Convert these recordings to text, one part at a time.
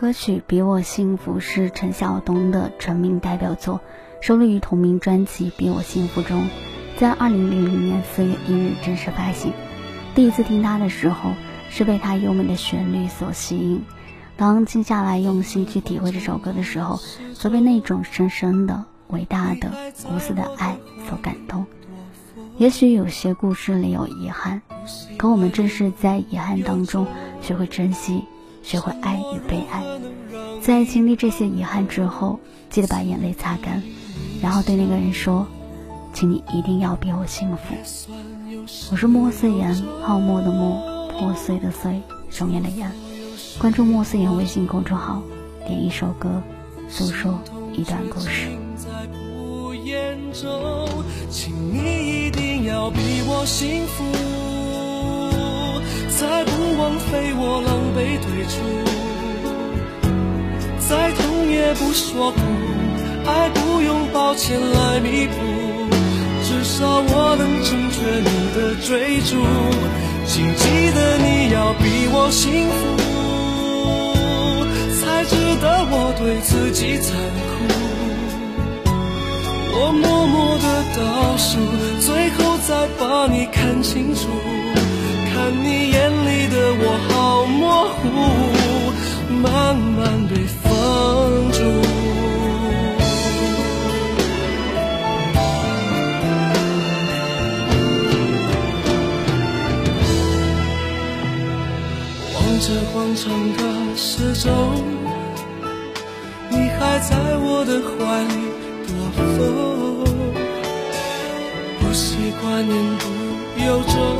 歌曲《比我幸福》是陈晓东的成名代表作，收录于同名专辑《比我幸福》中，在二零零零年四月一日正式发行。第一次听他的时候，是被他优美的旋律所吸引。当静下来用心去体会这首歌的时候，则被那种深深的、伟大的、无私的爱所感动。也许有些故事里有遗憾，可我们正是在遗憾当中学会珍惜。学会爱与被爱，在经历这些遗憾之后，记得把眼泪擦干，然后对那个人说：“请你一定要比我幸福。”我是莫思言，泡沫的沫，破碎的碎，容颜的颜。关注莫思言微信公众号，点一首歌，诉说一段故事。请你一定要比我幸福。被我狼狈退出，再痛也不说苦，爱不用抱歉来弥补，至少我能成全你的追逐。请记得你要比我幸福，才值得我对自己残酷。我默默的倒数，最后再把你看清楚。看你眼里的我好模糊，慢慢被放逐。望着广场的时钟，你还在我的怀里躲风，不习惯言不由衷。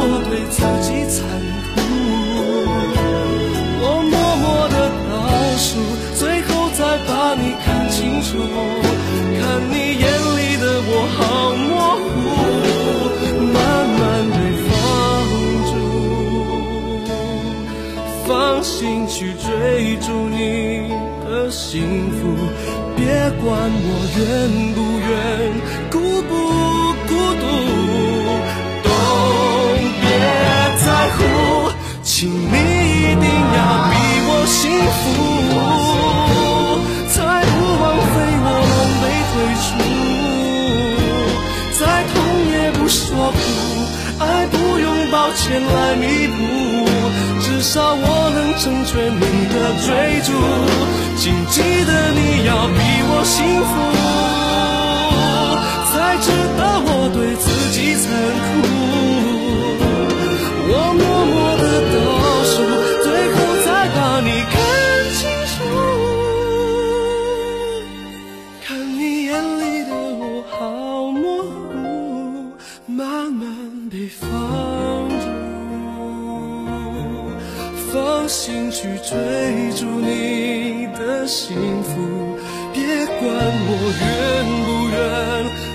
我对自己残酷。我默默的倒数，最后再把你看清楚，看你眼里的我好模糊，慢慢被。放逐，放心去追逐你的幸福，别管我愿不愿，孤抱歉来弥补。至少我能成全你的追逐，请记得你要比我幸心去追逐你的幸福，别管我愿不愿。